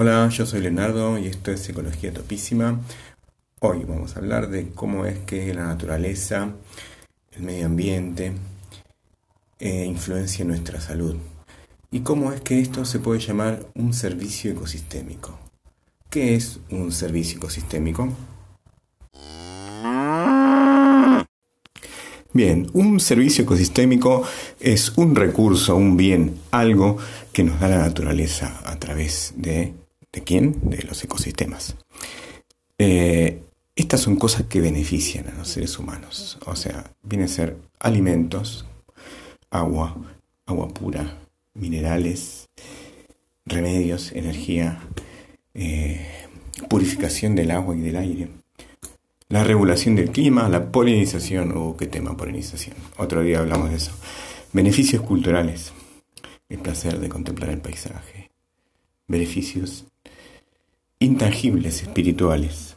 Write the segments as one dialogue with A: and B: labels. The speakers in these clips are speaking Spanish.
A: Hola, yo soy Leonardo y esto es Psicología Topísima. Hoy vamos a hablar de cómo es que la naturaleza, el medio ambiente, eh, influencia nuestra salud y cómo es que esto se puede llamar un servicio ecosistémico. ¿Qué es un servicio ecosistémico? Bien, un servicio ecosistémico es un recurso, un bien, algo que nos da la naturaleza a través de, ¿de quién? De los ecosistemas. Eh, estas son cosas que benefician a los seres humanos, o sea, vienen a ser alimentos, agua, agua pura, minerales, remedios, energía, eh, purificación del agua y del aire la regulación del clima, la polinización, o oh, qué tema polinización, otro día hablamos de eso. Beneficios culturales, el placer de contemplar el paisaje, beneficios intangibles, espirituales.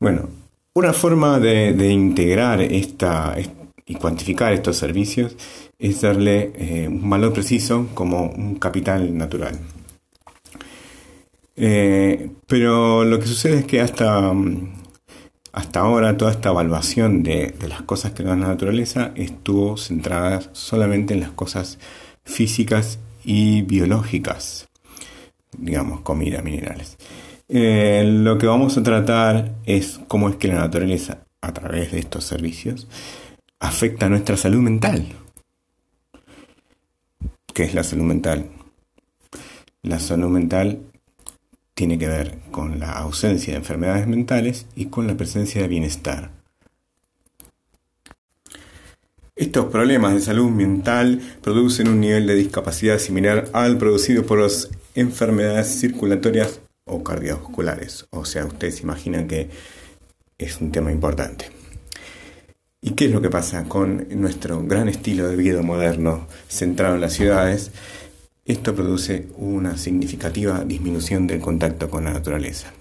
A: Bueno, una forma de, integrar esta, y cuantificar estos servicios es darle eh, un valor preciso como un capital natural. Eh, pero lo que sucede es que hasta mm, hasta ahora toda esta evaluación de, las cosas que da la naturaleza estuvo centrada solamente en las cosas físicas y biológicas, digamos, comida, minerales. Eh, lo que vamos a tratar es cómo es que la naturaleza, a través de estos servicios, afecta a nuestra salud mental. ¿Qué es la salud mental? La salud mental tiene que ver con la ausencia de enfermedades mentales y con la presencia de bienestar. Estos problemas de salud mental producen un nivel de discapacidad similar al producido por las enfermedades circulatorias o cardiovasculares. O sea, ustedes imaginan que es un tema importante. ¿Y qué es lo que pasa con nuestro gran estilo de vida moderno centrado en las ciudades? Esto produce una significativa disminución del contacto con la naturaleza.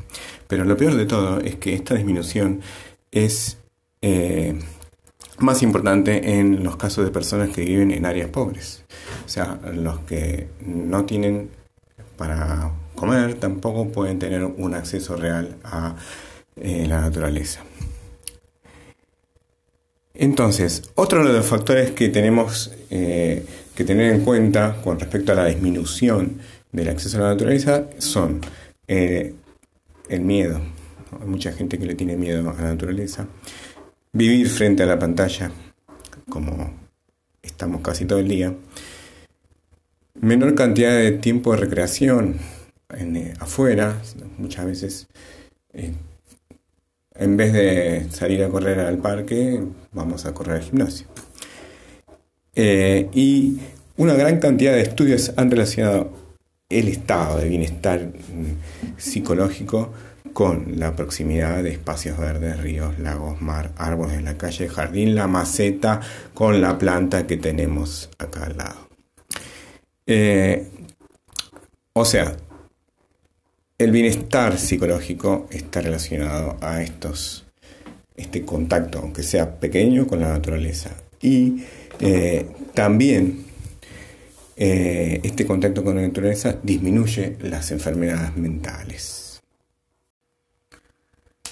A: Pero lo peor de todo es que esta disminución es eh, más importante en los casos de personas que viven en áreas pobres. O sea, los que no tienen para comer tampoco pueden tener un acceso real a eh, la naturaleza. Entonces, otro de los factores que tenemos eh, que tener en cuenta con respecto a la disminución del acceso a la naturaleza son eh, el miedo. Hay mucha gente que le tiene miedo a la naturaleza. Vivir frente a la pantalla, como estamos casi todo el día. Menor cantidad de tiempo de recreación eh, afuera, muchas veces en vez de salir a correr al parque, vamos a correr al gimnasio. Eh, y una gran cantidad de estudios han relacionado el estado de bienestar mm, psicológico con la proximidad de espacios verdes, ríos, lagos, mar, árboles en la calle, jardín, la maceta, con la planta que tenemos acá al lado. Eh, o sea, el bienestar psicológico está relacionado a estos, este contacto, aunque sea pequeño, con la naturaleza. Y eh, también eh, este contacto con la naturaleza disminuye las enfermedades mentales.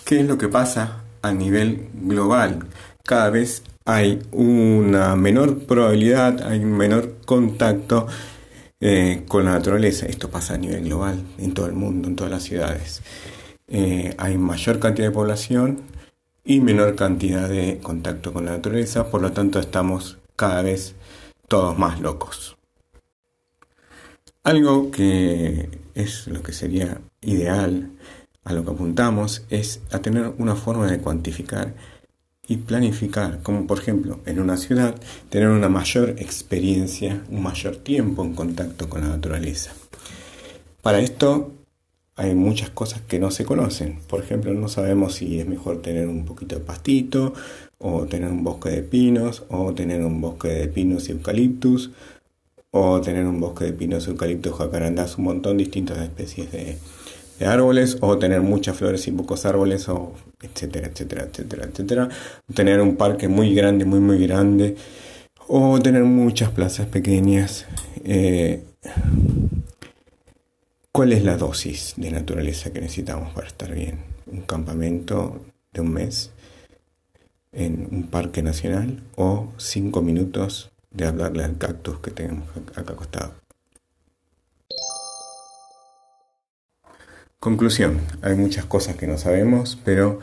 A: ¿Qué es lo que pasa a nivel global? Cada vez hay una menor probabilidad, hay un menor contacto eh, con la naturaleza. Esto pasa a nivel global, en todo el mundo, en todas las ciudades. Eh, hay mayor cantidad de población y menor cantidad de contacto con la naturaleza, por lo tanto estamos cada vez todos más locos. Algo que es lo que sería ideal a lo que apuntamos es a tener una forma de cuantificar y planificar, como por ejemplo en una ciudad, tener una mayor experiencia, un mayor tiempo en contacto con la naturaleza. Para esto hay muchas cosas que no se conocen. Por ejemplo, no sabemos si es mejor tener un poquito de pastito, o tener un bosque de pinos, o tener un bosque de pinos y eucaliptus, o tener un bosque de pinos, eucaliptus, jacarandás, un montón de distintas especies de, de árboles o tener muchas flores y pocos árboles o etcétera, etcétera, etcétera, etcétera. Tener un parque muy grande, muy, muy grande o tener muchas plazas pequeñas. Eh, ¿Cuál es la dosis de naturaleza que necesitamos para estar bien? ¿Un campamento de un mes en un parque nacional o cinco minutos de hablarle al cactus que tenemos acá acostado? Conclusión, hay muchas cosas que no sabemos, pero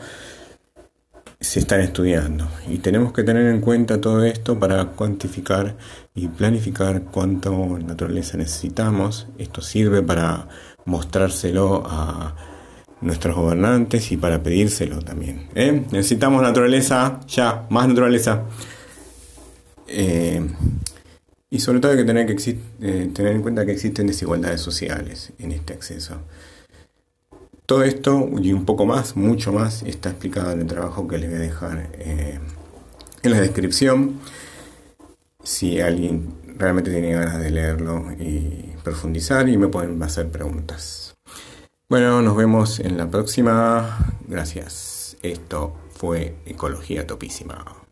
A: se están estudiando y tenemos que tener en cuenta todo esto para cuantificar y planificar cuánto naturaleza necesitamos. Esto sirve para mostrárselo a nuestros gobernantes y para pedírselo también. ¿eh? Necesitamos naturaleza, ya, más naturaleza. Eh, y sobre todo hay que tener, que eh, tener en cuenta que existen desigualdades sociales en este acceso. Todo esto y un poco más, mucho más, está explicado en el trabajo que les voy a dejar eh, en la descripción. Si alguien realmente tiene ganas de leerlo y profundizar y me pueden hacer preguntas. Bueno, nos vemos en la próxima. Gracias. Esto fue Ecología Topísima.